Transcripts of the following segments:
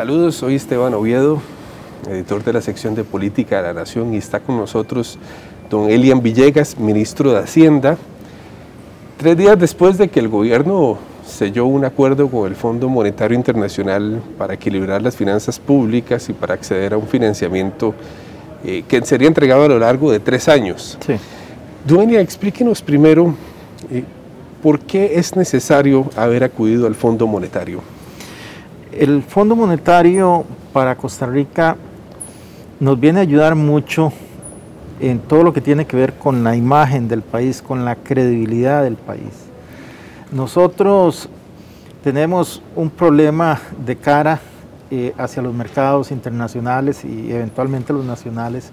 Saludos, soy Esteban Oviedo, editor de la sección de Política de la Nación y está con nosotros don Elian Villegas, ministro de Hacienda. Tres días después de que el gobierno selló un acuerdo con el Fondo Monetario Internacional para equilibrar las finanzas públicas y para acceder a un financiamiento eh, que sería entregado a lo largo de tres años. Sí. Dueña, explíquenos primero eh, por qué es necesario haber acudido al Fondo Monetario. El Fondo Monetario para Costa Rica nos viene a ayudar mucho en todo lo que tiene que ver con la imagen del país, con la credibilidad del país. Nosotros tenemos un problema de cara eh, hacia los mercados internacionales y eventualmente los nacionales,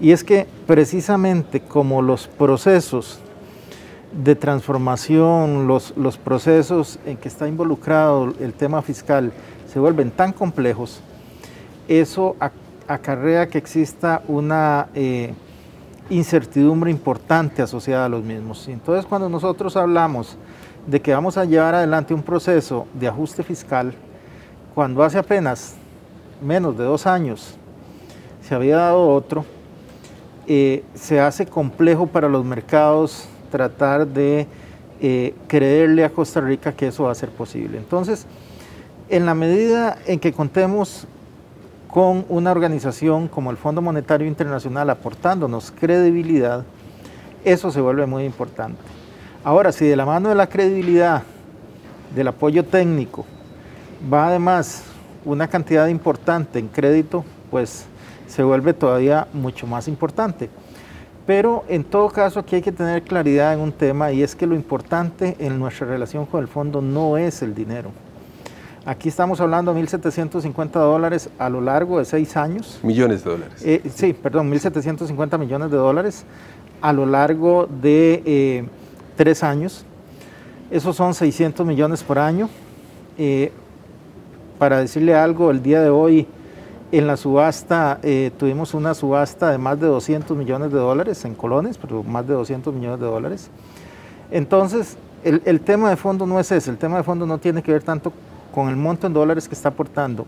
y es que precisamente como los procesos de transformación, los, los procesos en que está involucrado el tema fiscal se vuelven tan complejos, eso acarrea que exista una eh, incertidumbre importante asociada a los mismos. Entonces cuando nosotros hablamos de que vamos a llevar adelante un proceso de ajuste fiscal cuando hace apenas menos de dos años se había dado otro, eh, se hace complejo para los mercados tratar de eh, creerle a Costa Rica que eso va a ser posible. Entonces, en la medida en que contemos con una organización como el Fondo Monetario Internacional aportándonos credibilidad, eso se vuelve muy importante. Ahora, si de la mano de la credibilidad, del apoyo técnico, va además una cantidad importante en crédito, pues se vuelve todavía mucho más importante. Pero en todo caso aquí hay que tener claridad en un tema y es que lo importante en nuestra relación con el fondo no es el dinero. Aquí estamos hablando de 1.750 dólares a lo largo de seis años. Millones de dólares. Eh, sí, perdón, 1.750 millones de dólares a lo largo de eh, tres años. Esos son 600 millones por año. Eh, para decirle algo, el día de hoy en la subasta eh, tuvimos una subasta de más de 200 millones de dólares en colones, pero más de 200 millones de dólares. Entonces, el, el tema de fondo no es ese, el tema de fondo no tiene que ver tanto con el monto en dólares que está aportando,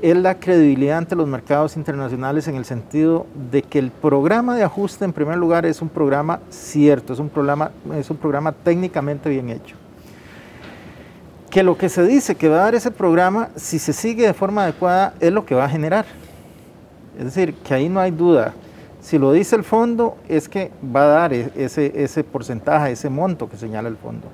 es la credibilidad ante los mercados internacionales en el sentido de que el programa de ajuste en primer lugar es un programa cierto, es un programa, es un programa técnicamente bien hecho. Que lo que se dice que va a dar ese programa, si se sigue de forma adecuada, es lo que va a generar. Es decir, que ahí no hay duda. Si lo dice el fondo, es que va a dar e-, ese, ese porcentaje, ese monto que señala el fondo.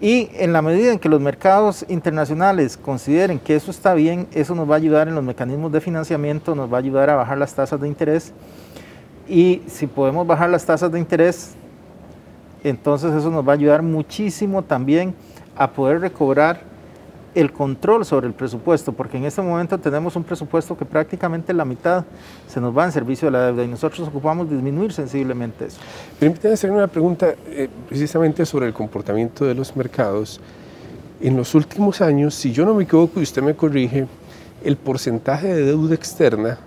Y en la medida en que los mercados internacionales consideren que eso está bien, eso nos va a ayudar en los mecanismos de financiamiento, nos va a ayudar a bajar las tasas de interés. Y si podemos bajar las tasas de interés, entonces eso nos va a ayudar muchísimo también a poder recobrar el control sobre el presupuesto, porque en este momento tenemos un presupuesto que prácticamente la mitad se nos va en servicio de la deuda y nosotros ocupamos disminuir sensiblemente eso. Permítame hacer una pregunta eh, precisamente sobre el comportamiento de los mercados. En los últimos años, si yo no me equivoco y usted me corrige, el porcentaje de deuda externa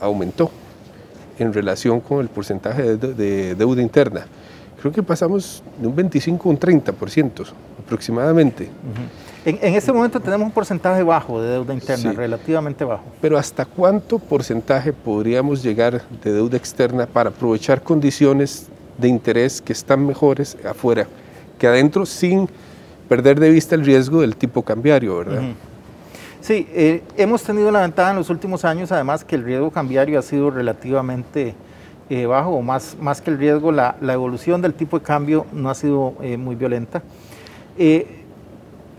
aumentó en relación con el porcentaje de, deuda interna. Creo que pasamos de un 25 a un 30% aproximadamente. En, este momento tenemos un porcentaje bajo de deuda interna, relativamente bajo. Pero ¿hasta cuánto porcentaje podríamos llegar de deuda externa para aprovechar condiciones de interés que están mejores afuera que adentro sin perder de vista el riesgo del tipo cambiario, verdad? Sí, eh, hemos tenido la ventaja en los últimos años, además que el riesgo cambiario ha sido relativamente eh, bajo, o más, más que el riesgo, la, evolución del tipo de cambio no ha sido eh, muy violenta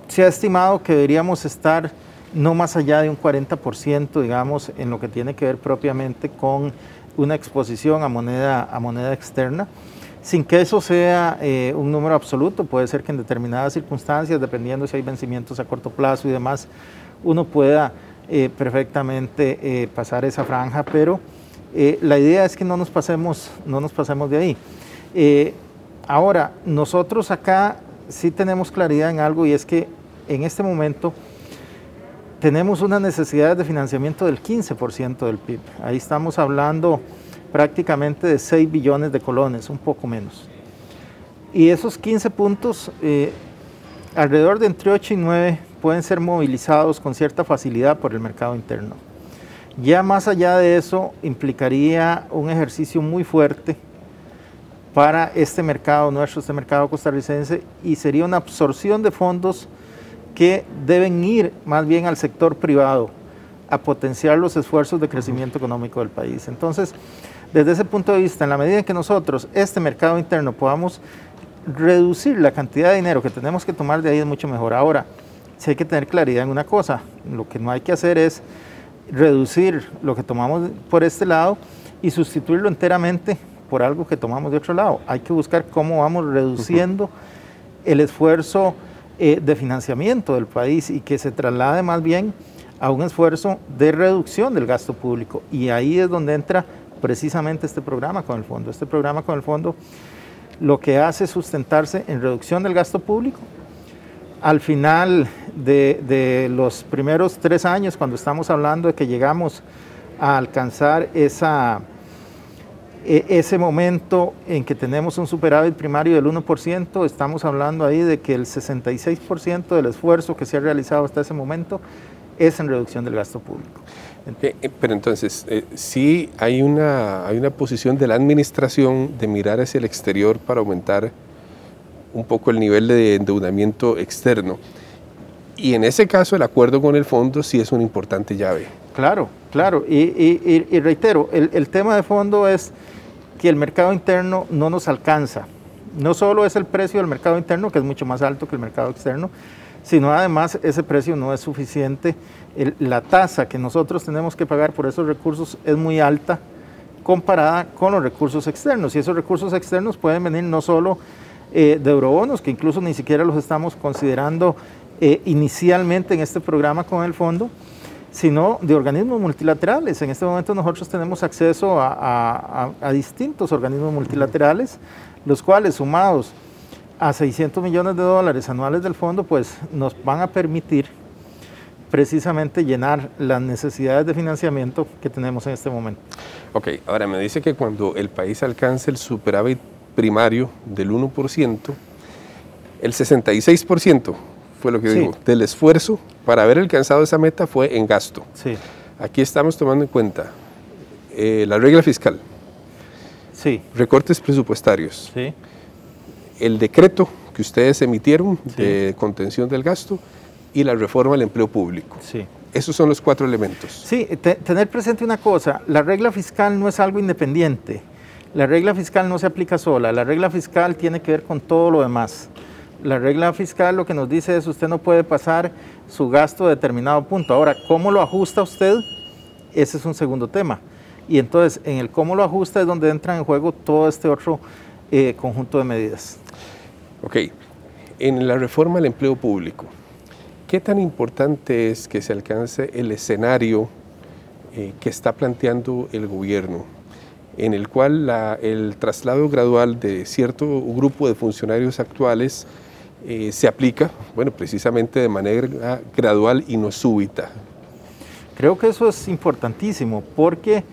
se ha estimado que deberíamos estar no más allá de un 40%, digamos, en lo que tiene que ver propiamente con una exposición a moneda, a moneda externa, sin que eso sea eh, un número absoluto. Puede ser que en determinadas circunstancias, dependiendo si hay vencimientos a corto plazo y demás, uno pueda eh, perfectamente eh, pasar esa franja, pero la idea es que no nos pasemos, no nos pasemos de ahí. ahora, nosotros acá sí tenemos claridad en algo y es que en este momento tenemos una necesidad de financiamiento del 15% del PIB. Ahí estamos hablando prácticamente de 6 billones de colones, un poco menos. Y esos 15 puntos, eh, alrededor de entre 8 y 9 pueden ser movilizados con cierta facilidad por el mercado interno. Ya más allá de eso, implicaría un ejercicio muy fuerte para este mercado nuestro, este mercado costarricense, y sería una absorción de fondos que deben ir más bien al sector privado a potenciar los esfuerzos de crecimiento económico del país. Entonces, desde ese punto de vista, en la medida en que nosotros, este mercado interno, podamos reducir la cantidad de dinero que tenemos que tomar de ahí es mucho mejor. Ahora, si hay que tener claridad en una cosa, lo que no hay que hacer es reducir lo que tomamos por este lado y sustituirlo enteramente por algo que tomamos de otro lado. Hay que buscar cómo vamos reduciendo el esfuerzo eh, de financiamiento del país y que se traslade más bien a un esfuerzo de reducción del gasto público. Y ahí es donde entra precisamente este programa con el fondo. Este programa con el fondo lo que hace es sustentarse en reducción del gasto público. Al final de, los primeros tres años, cuando estamos hablando de que llegamos a alcanzar esa, ese momento en que tenemos un superávit primario del 1%, estamos hablando ahí de que el 66% del esfuerzo que se ha realizado hasta ese momento es en reducción del gasto público. Eh, eh, pero entonces, eh, sí hay una, hay una posición de la administración de mirar hacia el exterior para aumentar un poco el nivel de endeudamiento externo. Y en ese caso el acuerdo con el fondo sí es una importante llave. Claro, claro. Y, reitero, el, el, tema de fondo es que el mercado interno no nos alcanza. No solo es el precio del mercado interno, que es mucho más alto que el mercado externo, sino además ese precio no es suficiente. la tasa que nosotros tenemos que pagar por esos recursos es muy alta comparada con los recursos externos. Y esos recursos externos pueden venir no solo eh, de eurobonos, que incluso ni siquiera los estamos considerando eh, inicialmente en este programa con el fondo, sino de organismos multilaterales. En este momento nosotros tenemos acceso a distintos organismos multilaterales, los cuales sumados a 600 millones de dólares anuales del fondo, pues nos van a permitir precisamente llenar las necesidades de financiamiento que tenemos en este momento. Ok, ahora me dice que cuando el país alcance el superávit primario del 1%, el 66% fue lo que digo, del esfuerzo para haber alcanzado esa meta fue en gasto. Sí. Aquí estamos tomando en cuenta eh, la regla fiscal, sí. recortes presupuestarios, sí el decreto que ustedes emitieron de contención del gasto y la reforma del empleo público. Sí. Esos son los cuatro elementos. Sí, tener presente una cosa, la regla fiscal no es algo independiente. La regla fiscal no se aplica sola, la regla fiscal tiene que ver con todo lo demás. La regla fiscal lo que nos dice es usted no puede pasar su gasto a determinado punto. Ahora, ¿cómo lo ajusta usted? Ese es un segundo tema. Y entonces, en el cómo lo ajusta es donde entra en juego todo este otro eh, conjunto de medidas. Ok, en la reforma del empleo público, ¿qué tan importante es que se alcance el escenario eh, que está planteando el gobierno, en el cual el traslado gradual de cierto grupo de funcionarios actuales eh, se aplica, bueno, precisamente de manera gradual y no súbita? Creo que eso es importantísimo, porque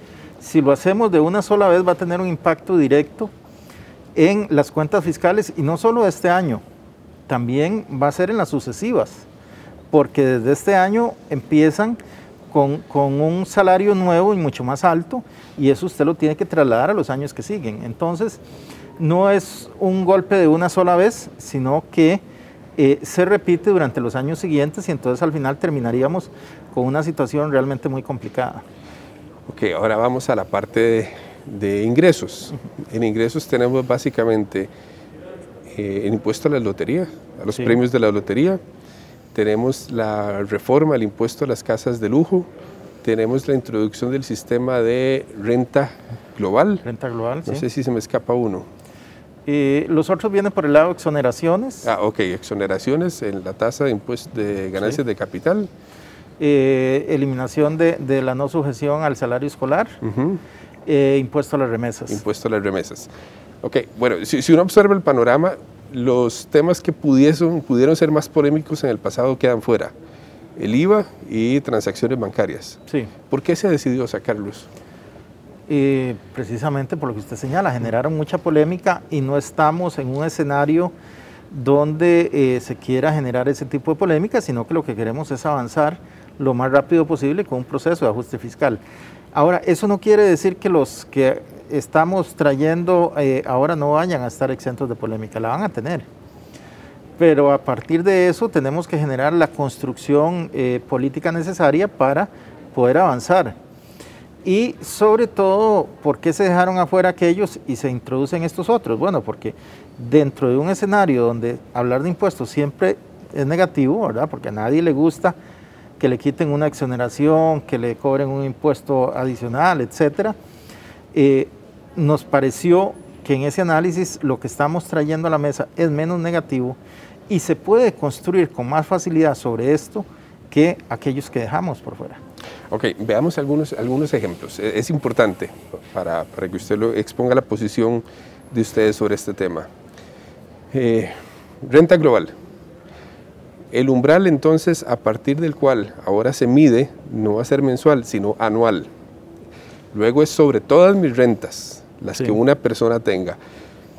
si lo hacemos de una sola vez va a tener un impacto directo en las cuentas fiscales y no solo este año, también va a ser en las sucesivas, porque desde este año empiezan con, un salario nuevo y mucho más alto y eso usted lo tiene que trasladar a los años que siguen. Entonces, no es un golpe de una sola vez, sino que eh, se repite durante los años siguientes y entonces al final terminaríamos con una situación realmente muy complicada. Ok, ahora vamos a la parte de de ingresos. En ingresos tenemos básicamente eh, el impuesto a la lotería, a los premios de la lotería, tenemos la reforma al impuesto a las casas de lujo, tenemos la introducción del sistema de renta global. Renta global, No sé si se me escapa uno. Eh, los otros vienen por el lado de exoneraciones. Ah, ok, exoneraciones en la tasa de impuesto de ganancias de capital. Eh, eliminación de, de, la no sujeción al salario escolar. Eh, impuesto a las remesas. Impuesto a las remesas. Ok, bueno, si, uno observa el panorama, los temas que pudiesen, pudieron ser más polémicos en el pasado quedan fuera. El IVA y transacciones bancarias. Sí. ¿Por qué se ha decidido sacarlos? Eh, precisamente por lo que usted señala, generaron mucha polémica y no estamos en un escenario donde eh, se quiera generar ese tipo de polémica, sino que lo que queremos es avanzar lo más rápido posible con un proceso de ajuste fiscal. Ahora, eso no quiere decir que los que estamos trayendo eh, ahora no vayan a estar exentos de polémica, la van a tener. Pero a partir de eso tenemos que generar la construcción política necesaria para poder avanzar. Y sobre todo, ¿por qué se dejaron afuera aquellos y se introducen estos otros? Bueno, porque dentro de un escenario donde hablar de impuestos siempre es negativo, ¿verdad? Porque a nadie le gusta que le quiten una exoneración, que le cobren un impuesto adicional, etcétera. Eh, nos pareció que en ese análisis lo que estamos trayendo a la mesa es menos negativo y se puede construir con más facilidad sobre esto que aquellos que dejamos por fuera. Ok, veamos algunos, algunos ejemplos. E, es importante para, para que usted lo exponga la posición de ustedes sobre este tema. Eh, renta global. El umbral entonces a partir del cual ahora se mide no va a ser mensual, sino anual. Luego es sobre todas mis rentas, las que una persona tenga.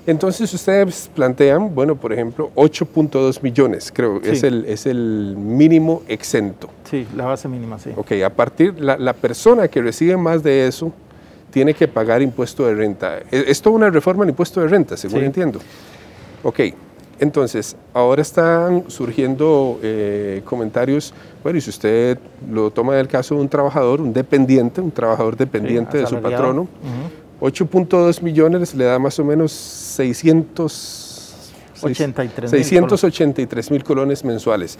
Entonces ustedes plantean, bueno, por ejemplo, 8.2 millones, creo, es, el, es el mínimo exento. Sí, la base mínima, sí. Ok, a partir, la, la persona que recibe más de eso tiene que pagar impuesto de renta. E, es, toda una reforma en impuesto de renta, según entiendo. Ok, entonces, ahora están surgiendo eh, comentarios, bueno, y si usted lo toma del caso de un trabajador, un dependiente, un trabajador dependiente de su patrono, 8.2 millones le da más o menos 683 mil colones mensuales.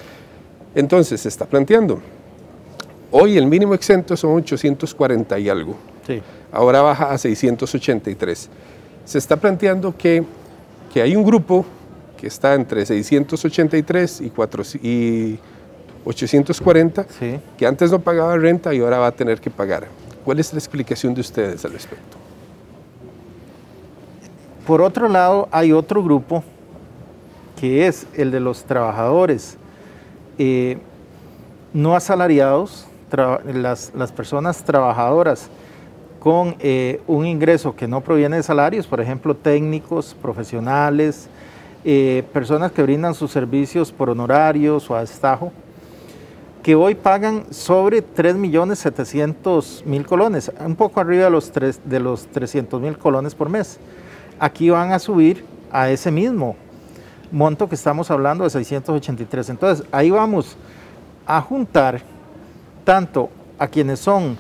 Entonces, se está planteando, hoy el mínimo exento son 840 y algo. Ahora baja a 683. Se está planteando que, que hay un grupo que está entre 683 y, 4, y 840, que antes no pagaba renta y ahora va a tener que pagar. ¿Cuál es la explicación de ustedes al respecto? Por otro lado, hay otro grupo que es el de los trabajadores eh, no asalariados, las, las, personas trabajadoras con eh, un ingreso que no proviene de salarios, por ejemplo, técnicos, profesionales, eh, personas que brindan sus servicios por honorarios o a destajo, que hoy pagan sobre 3.700.000 colones, un poco arriba de los, 3, de los 300.000 colones por mes aquí van a subir a ese mismo monto que estamos hablando de 683. Entonces, ahí vamos a juntar tanto a quienes son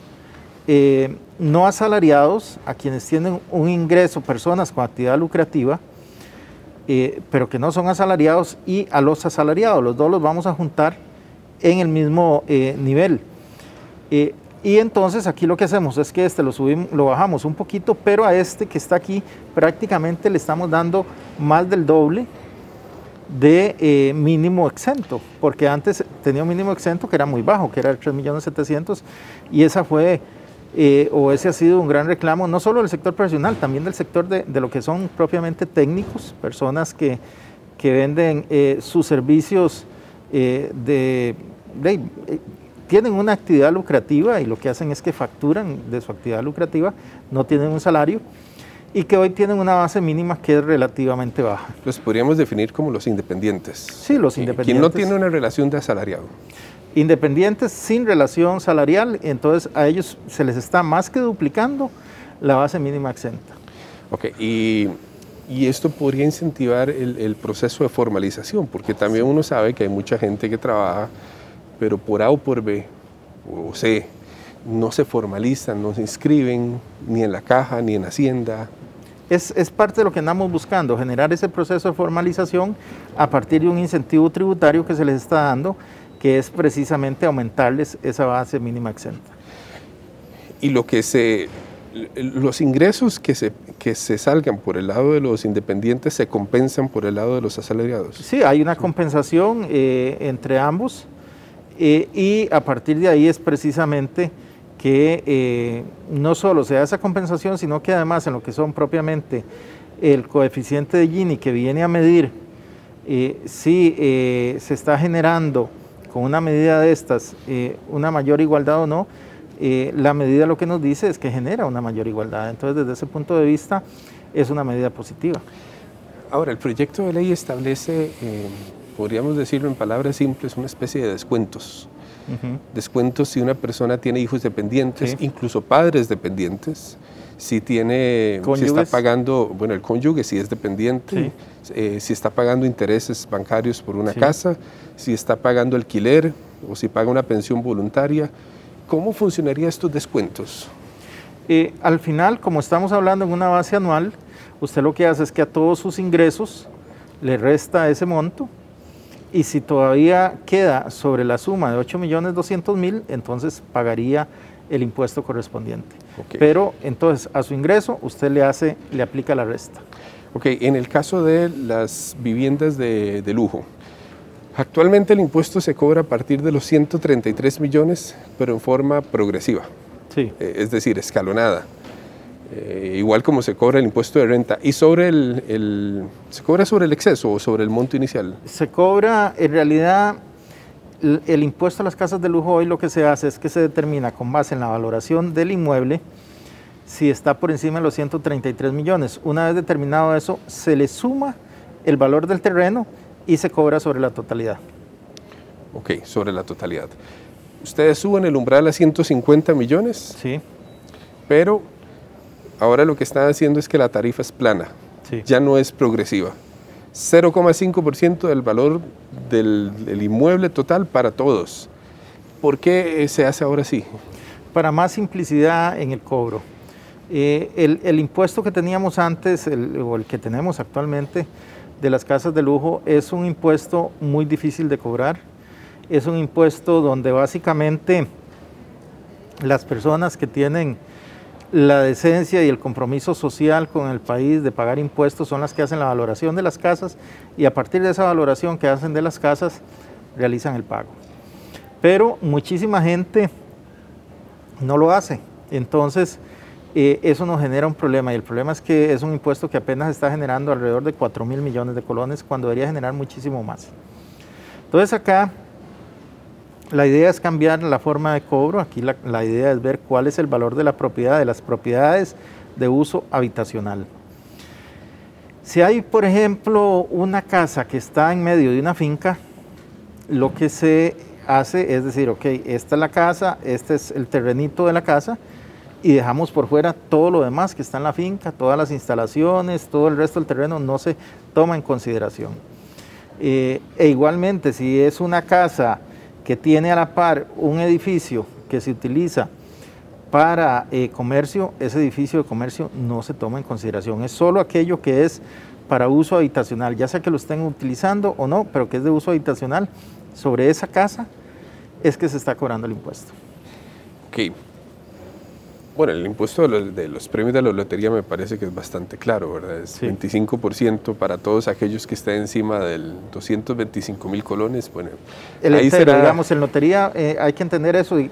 eh, no asalariados, a quienes tienen un ingreso, personas con actividad lucrativa, eh, pero que no son asalariados, y a los asalariados. Los dos los vamos a juntar en el mismo eh, nivel. Y entonces aquí lo que hacemos es que este lo subimos, lo bajamos un poquito, pero a este que está aquí prácticamente le estamos dando más del doble de eh, mínimo exento, porque antes tenía un mínimo exento que era muy bajo, que era el 3.700.000, y esa fue, eh, o ese ha sido un gran reclamo, no solo del sector profesional, también del sector de, lo que son propiamente técnicos, personas que, que venden eh, sus servicios de, de tienen una actividad lucrativa y lo que hacen es que facturan de su actividad lucrativa, no tienen un salario y que hoy tienen una base mínima que es relativamente baja. Los podríamos definir como los independientes. Sí, los independientes. Quien no tiene una relación de asalariado. Independientes sin relación salarial, entonces a ellos se les está más que duplicando la base mínima exenta. Ok, y, y esto podría incentivar el, el, proceso de formalización, porque también uno sabe que hay mucha gente que trabaja pero por A o por B o C no se formalizan, no se inscriben ni en la caja ni en Hacienda. Es, es, parte de lo que andamos buscando, generar ese proceso de formalización a partir de un incentivo tributario que se les está dando, que es precisamente aumentarles esa base mínima exenta. Y lo que se, los ingresos que se, que se salgan por el lado de los independientes se compensan por el lado de los asalariados. Sí, hay una compensación eh, entre ambos eh, y a partir de ahí es precisamente que eh, no solo se da esa compensación, sino que además en lo que son propiamente el coeficiente de Gini que viene a medir eh, si se está generando con una medida de estas una mayor igualdad o no, la medida lo que nos dice es que genera una mayor igualdad. Entonces desde ese punto de vista es una medida positiva. Ahora, el proyecto de ley establece, podríamos decirlo en palabras simples, una especie de descuentos. Descuentos si una persona tiene hijos dependientes, incluso padres dependientes, si tiene, si está pagando, bueno, el cónyuge si es dependiente, eh, si está pagando intereses bancarios por una casa, si está pagando alquiler o si paga una pensión voluntaria. ¿Cómo funcionarían estos descuentos? Eh, al final, como estamos hablando en una base anual, usted lo que hace es que a todos sus ingresos le resta ese monto y si todavía queda sobre la suma de 8.200.000, entonces pagaría el impuesto correspondiente. Pero entonces a su ingreso usted le hace, le aplica la resta. Ok, en el caso de las viviendas de, de lujo, actualmente el impuesto se cobra a partir de los 133 millones, pero en forma progresiva. Sí. Eh, es decir, escalonada. Eh, igual como se cobra el impuesto de renta. ¿Y sobre el, se cobra sobre el exceso o sobre el monto inicial? Se cobra, en realidad, el, impuesto a las casas de lujo hoy lo que se hace es que se determina con base en la valoración del inmueble si está por encima de los 133 millones. Una vez determinado eso, se le suma el valor del terreno y se cobra sobre la totalidad. Ok, sobre la totalidad. Ustedes suben el umbral a 150 millones. Sí. Pero ahora lo que están haciendo es que la tarifa es plana, ya no es progresiva. 0,5% del valor del, inmueble total para todos. ¿Por qué se hace ahora así? Para más simplicidad en el cobro. Eh, el, impuesto que teníamos antes, o el que tenemos actualmente, de las casas de lujo, es un impuesto muy difícil de cobrar. Es un impuesto donde básicamente las personas que tienen la decencia y el compromiso social con el país de pagar impuestos son las que hacen la valoración de las casas y a partir de esa valoración que hacen de las casas realizan el pago. Pero muchísima gente no lo hace. Entonces, eh, eso nos genera un problema y el problema es que es un impuesto que apenas está generando alrededor de 4 mil millones de colones cuando debería generar muchísimo más. Entonces acá la idea es cambiar la forma de cobro. Aquí la, idea es ver cuál es el valor de la propiedad, de las propiedades de uso habitacional. Si hay, por ejemplo, una casa que está en medio de una finca, lo que se hace es decir, ok, esta es la casa, este es el terrenito de la casa, y dejamos por fuera todo lo demás que está en la finca, todas las instalaciones, todo el resto del terreno no se toma en consideración. Eh, e igualmente, si es una casa que tiene a la par un edificio que se utiliza para eh, comercio, ese edificio de comercio no se toma en consideración. Es solo aquello que es para uso habitacional, ya sea que lo estén utilizando o no, pero que es de uso habitacional, sobre esa casa es que se está cobrando el impuesto. Ok. Bueno, el impuesto de los, premios de la lotería me parece que es bastante claro, ¿verdad? Es 25% para todos aquellos que estén encima del 225 mil colones. Bueno, el ahí será... digamos, en lotería eh, hay que entender eso y,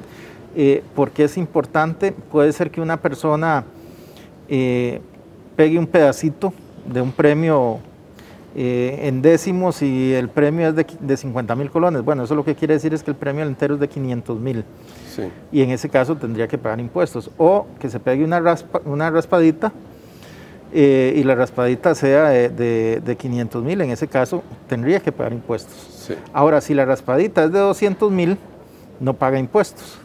eh, porque es importante. Puede ser que una persona eh, pegue un pedacito de un premio en décimos y el premio es de, de 50 mil colones. Bueno, eso lo que quiere decir es que el premio entero es de 500 mil. Y en ese caso tendría que pagar impuestos. O que se pegue una, una raspadita eh, y la raspadita sea de, de, 500 mil, en ese caso tendría que pagar impuestos. Ahora, si la raspadita es de 200 mil, no paga impuestos.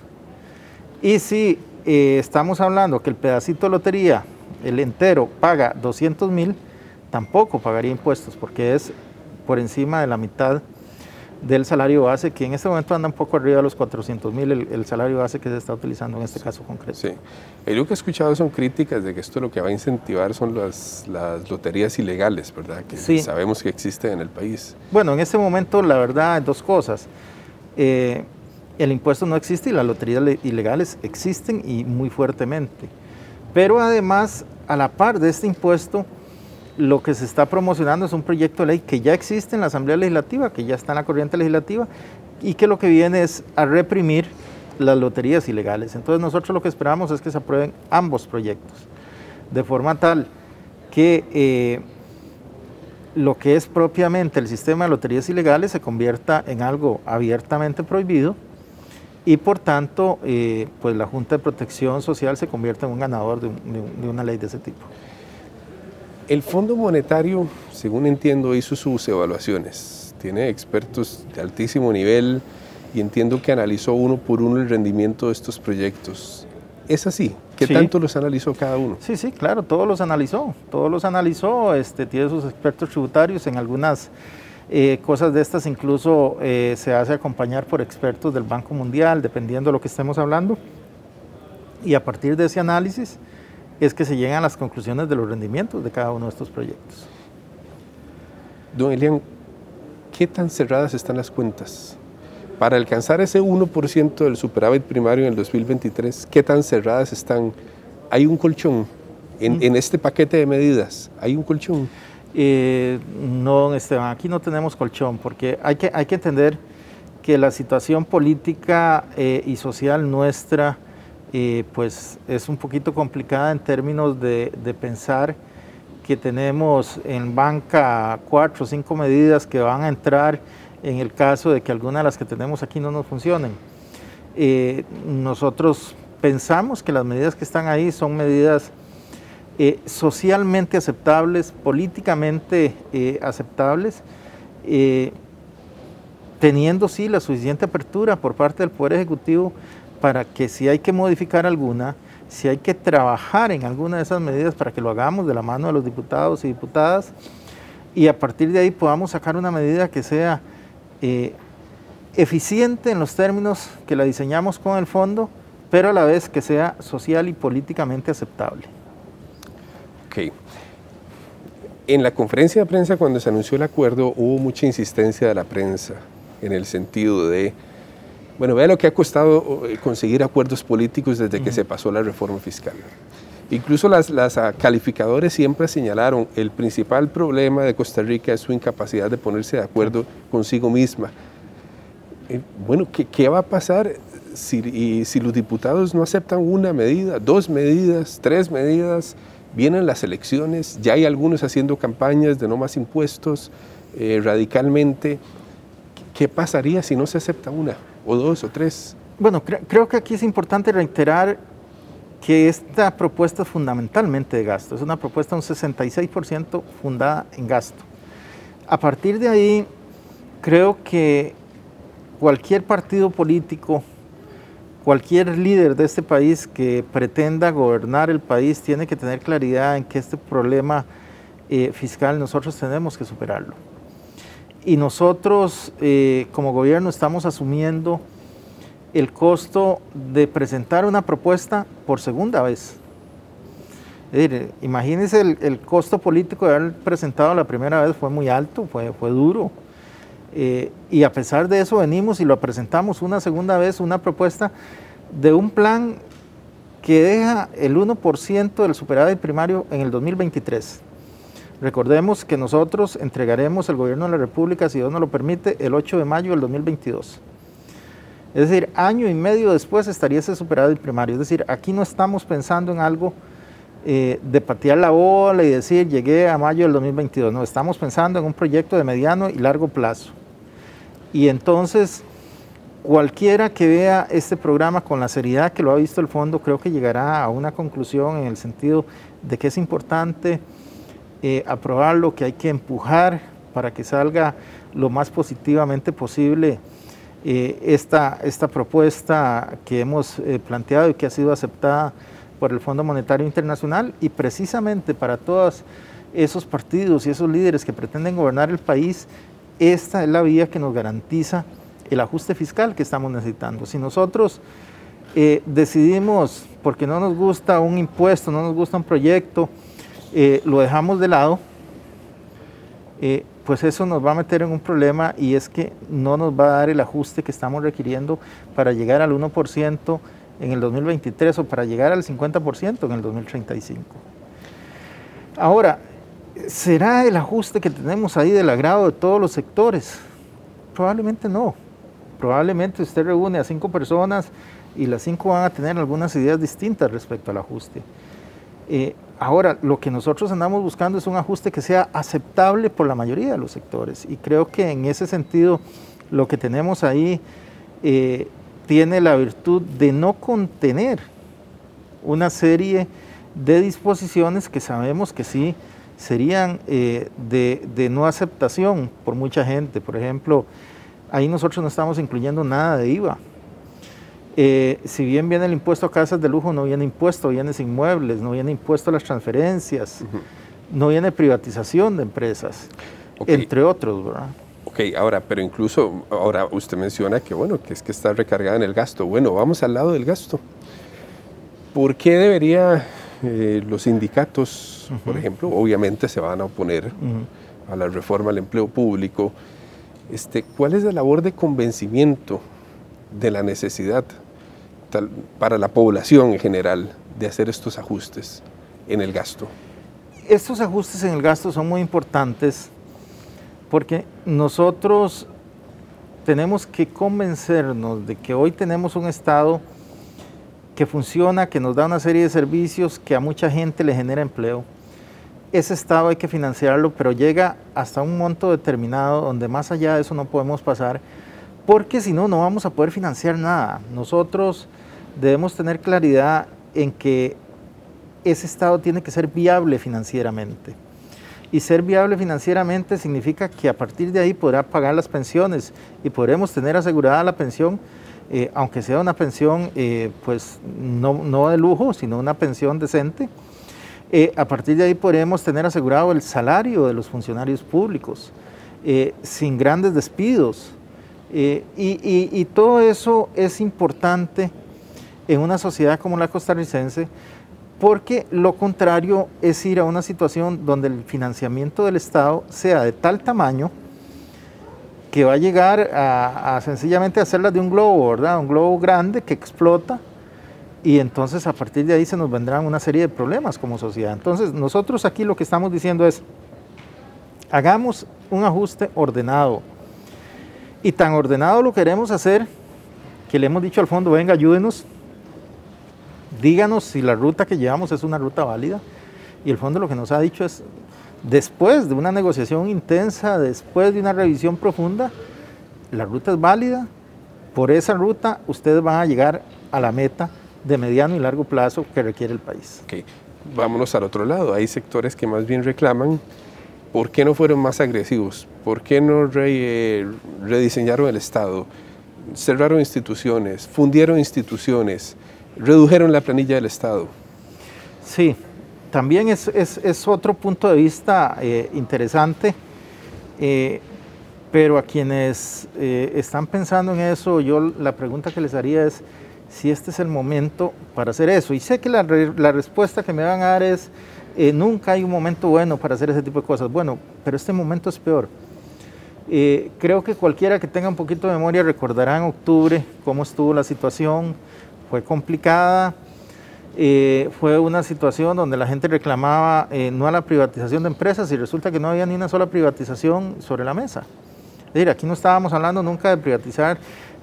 Y si eh, estamos hablando que el pedacito de lotería, el entero, paga 200 mil, tampoco pagaría impuestos porque es por encima de la mitad del salario base, que en este momento anda un poco arriba de los 400 mil, el, salario base que se está utilizando en este caso concreto. Sí, y lo que he escuchado son críticas de que esto lo que va a incentivar son las, las loterías ilegales, ¿verdad? Que sabemos que existen en el país. Bueno, en este momento la verdad, dos cosas. Eh, el impuesto no existe y las loterías ilegales existen y muy fuertemente. Pero además, a la par de este impuesto, lo que se está promocionando es un proyecto de ley que ya existe en la Asamblea Legislativa, que ya está en la corriente legislativa y que lo que viene es a reprimir las loterías ilegales. Entonces nosotros lo que esperamos es que se aprueben ambos proyectos, de forma tal que eh, lo que es propiamente el sistema de loterías ilegales se convierta en algo abiertamente prohibido y por tanto eh, pues la Junta de Protección Social se convierta en un ganador de una ley de ese tipo. El Fondo Monetario, según entiendo, hizo sus evaluaciones. Tiene expertos de altísimo nivel y entiendo que analizó uno por uno el rendimiento de estos proyectos. ¿Es así? ¿Qué tanto los analizó cada uno? Sí, sí, claro, todos los analizó, todos los analizó, este, tiene sus expertos tributarios en algunas eh, cosas de estas, incluso eh, se hace acompañar por expertos del Banco Mundial, dependiendo de lo que estemos hablando, y a partir de ese análisis es que se llegan a las conclusiones de los rendimientos de cada uno de estos proyectos. Don Elian, ¿qué tan cerradas están las cuentas? Para alcanzar ese 1% del superávit primario en el 2023, ¿qué tan cerradas están? ¿Hay un colchón en, este paquete de medidas? ¿Hay un colchón? Eh, no, Esteban, aquí no tenemos colchón, porque hay que, hay que entender que la situación política eh, y social nuestra eh, pues es un poquito complicada en términos de, de, pensar que tenemos en banca cuatro o cinco medidas que van a entrar en el caso de que alguna de las que tenemos aquí no nos funcionen. Eh, nosotros pensamos que las medidas que están ahí son medidas eh, socialmente aceptables, políticamente eh, aceptables, teniendo sí la suficiente apertura por parte del Poder Ejecutivo para que si hay que modificar alguna, si hay que trabajar en alguna de esas medidas para que lo hagamos de la mano de los diputados y diputadas y a partir de ahí podamos sacar una medida que sea eh, eficiente en los términos que la diseñamos con el fondo, pero a la vez que sea social y políticamente aceptable. Ok. En la conferencia de prensa, cuando se anunció el acuerdo, hubo mucha insistencia de la prensa en el sentido de, bueno, vea lo que ha costado eh, conseguir acuerdos políticos desde que se pasó la reforma fiscal. Incluso las, las calificadores siempre señalaron el principal problema de Costa Rica es su incapacidad de ponerse de acuerdo consigo misma. Eh, bueno, ¿qué, ¿qué, va a pasar si, si los diputados no aceptan una medida, dos medidas, tres medidas? Vienen las elecciones, ya hay algunos haciendo campañas de no más impuestos eh, radicalmente. ¿Qué pasaría si no se acepta una, o dos, o tres? Bueno, creo que aquí es importante reiterar que esta propuesta es fundamentalmente de gasto, es una propuesta un 66% fundada en gasto. A partir de ahí, creo que cualquier partido político, cualquier líder de este país que pretenda gobernar el país tiene que tener claridad en que este problema eh, fiscal nosotros tenemos que superarlo. Y nosotros eh, como gobierno estamos asumiendo el costo de presentar una propuesta por segunda vez. Es decir, imagínense el, costo político de haber presentado la primera vez fue muy alto, fue, fue duro. Eh, y a pesar de eso venimos y lo presentamos una segunda vez, una propuesta de un plan que deja el 1% del superávit primario en el 2023. Recordemos que nosotros entregaremos al gobierno de la República, si Dios nos lo permite, el 8 de mayo del 2022. Es decir, año y medio después estaría ese superado el primario. Es decir, aquí no estamos pensando en algo eh, de patear la bola y decir llegué a mayo del 2022. No, estamos pensando en un proyecto de mediano y largo plazo. Y entonces, cualquiera que vea este programa con la seriedad que lo ha visto el fondo, creo que llegará a una conclusión en el sentido de que es importante eh, aprobarlo, que hay que empujar para que salga lo más positivamente posible eh, esta, esta propuesta que hemos eh, planteado y que ha sido aceptada por el Fondo Monetario Internacional y precisamente para todos esos partidos y esos líderes que pretenden gobernar el país, esta es la vía que nos garantiza el ajuste fiscal que estamos necesitando. Si nosotros eh, decidimos, porque no nos gusta un impuesto, no nos gusta un proyecto, lo dejamos de lado, pues eso nos va a meter en un problema y es que no nos va a dar el ajuste que estamos requiriendo para llegar al 1% en el 2023 o para llegar al 50% en el 2035. Ahora, ¿será el ajuste que tenemos ahí del agrado de todos los sectores? Probablemente no. Probablemente usted reúne a cinco personas y las cinco van a tener algunas ideas distintas respecto al ajuste. Eh, Ahora, lo que nosotros andamos buscando es un ajuste que sea aceptable por la mayoría de los sectores y creo que en ese sentido lo que tenemos ahí eh, tiene la virtud de no contener una serie de disposiciones que sabemos que sí serían eh, de, no aceptación por mucha gente. Por ejemplo, ahí nosotros no estamos incluyendo nada de IVA. Eh, si bien viene el impuesto a casas de lujo, no viene impuesto a bienes inmuebles, no viene impuesto a las transferencias, no viene privatización de empresas, entre otros, ¿verdad? Ok, ahora, pero incluso, ahora usted menciona que, bueno, que es que está recargada en el gasto. Bueno, vamos al lado del gasto. ¿Por qué debería eh, los sindicatos, por ejemplo, obviamente se van a oponer a la reforma al empleo público? Este, ¿Cuál es la labor de convencimiento de la necesidad para la población en general de hacer estos ajustes en el gasto? Estos ajustes en el gasto son muy importantes porque nosotros tenemos que convencernos de que hoy tenemos un Estado que funciona, que nos da una serie de servicios que a mucha gente le genera empleo. Ese Estado hay que financiarlo, pero llega hasta un monto determinado donde más allá de eso no podemos pasar, porque si no, no vamos a poder financiar nada. Nosotros debemos tener claridad en que ese Estado tiene que ser viable financieramente. Y ser viable financieramente significa que a partir de ahí podrá pagar las pensiones y podremos tener asegurada la pensión eh, aunque sea una pensión, eh, pues no, de lujo, sino una pensión decente, eh, a partir de ahí podremos tener asegurado el salario de los funcionarios públicos, sin grandes despidos. Y, todo eso es importante en una sociedad como la costarricense, porque lo contrario es ir a una situación donde el financiamiento del Estado sea de tal tamaño, que va a llegar a, sencillamente hacerlas de un globo, ¿verdad? Un globo grande que explota y entonces a partir de ahí se nos vendrán una serie de problemas como sociedad. Entonces nosotros aquí lo que estamos diciendo es, hagamos un ajuste ordenado. Y tan ordenado lo queremos hacer que le hemos dicho al fondo, venga, ayúdenos, díganos si la ruta que llevamos es una ruta válida. Y el fondo lo que nos ha dicho es, Después de una negociación intensa, después de una revisión profunda, la ruta es válida. Por esa ruta ustedes van a llegar a la meta de mediano y largo plazo que requiere el país. Okay. Vámonos al otro lado. Hay sectores que más bien reclaman por qué no fueron más agresivos, por qué no rediseñaron el Estado, cerraron instituciones, fundieron instituciones, redujeron la planilla del Estado. Sí, también es, otro punto de vista eh, interesante, eh, pero a quienes eh, están pensando en eso, yo la pregunta que les haría es si este es el momento para hacer eso. Y sé que la, respuesta que me van a dar es, nunca hay un momento bueno para hacer ese tipo de cosas. Bueno, pero este momento es peor. creo que cualquiera que tenga un poquito de memoria recordará en octubre cómo estuvo la situación, fue complicada eh, fue una situación donde la gente reclamaba eh, no a la privatización de empresas y resulta que no había ni una sola privatización sobre la mesa. Es decir, aquí no estábamos hablando nunca de privatizar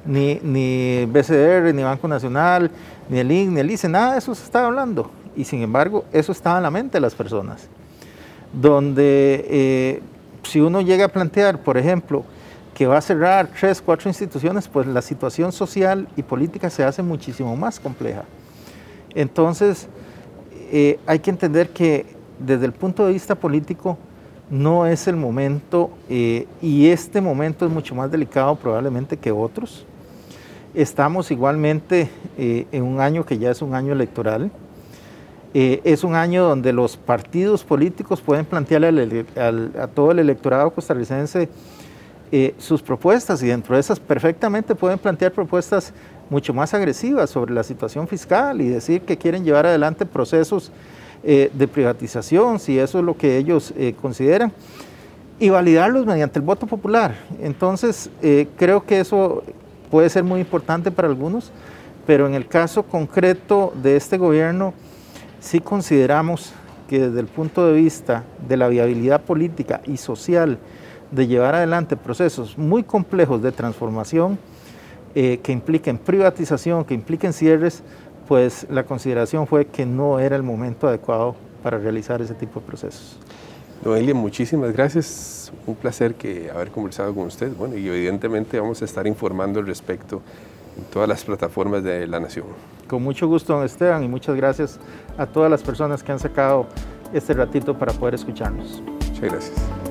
ni, ni BCR, ni Banco Nacional, ni el IN, ni el ICE, nada de eso se estaba hablando. Y sin embargo, eso estaba en la mente de las personas. Donde eh, si uno llega a plantear, por ejemplo, que va a cerrar tres, cuatro instituciones, pues la situación social y política se hace muchísimo más compleja. Entonces, eh, hay que entender que desde el punto de vista político no es el momento eh, y este momento es mucho más delicado probablemente que otros. Estamos igualmente eh, en un año que ya es un año electoral. es un año donde los partidos políticos pueden plantearle a todo el electorado costarricense sus propuestas y dentro de esas perfectamente pueden plantear propuestas mucho más agresivas sobre la situación fiscal y decir que quieren llevar adelante procesos eh, de privatización, si eso es lo que ellos eh, consideran, y validarlos mediante el voto popular. Entonces, eh, creo que eso puede ser muy importante para algunos, pero en el caso concreto de este gobierno, sí consideramos que desde el punto de vista de la viabilidad política y social de llevar adelante procesos muy complejos de transformación, eh, que impliquen privatización, que impliquen cierres, pues la consideración fue que no era el momento adecuado para realizar ese tipo de procesos. Noelia, muchísimas gracias. Un placer que haber conversado con usted. Bueno, y evidentemente vamos a estar informando al respecto en todas las plataformas de la Nación. Con mucho gusto, don Esteban, y muchas gracias a todas las personas que han sacado este ratito para poder escucharnos. Muchas gracias.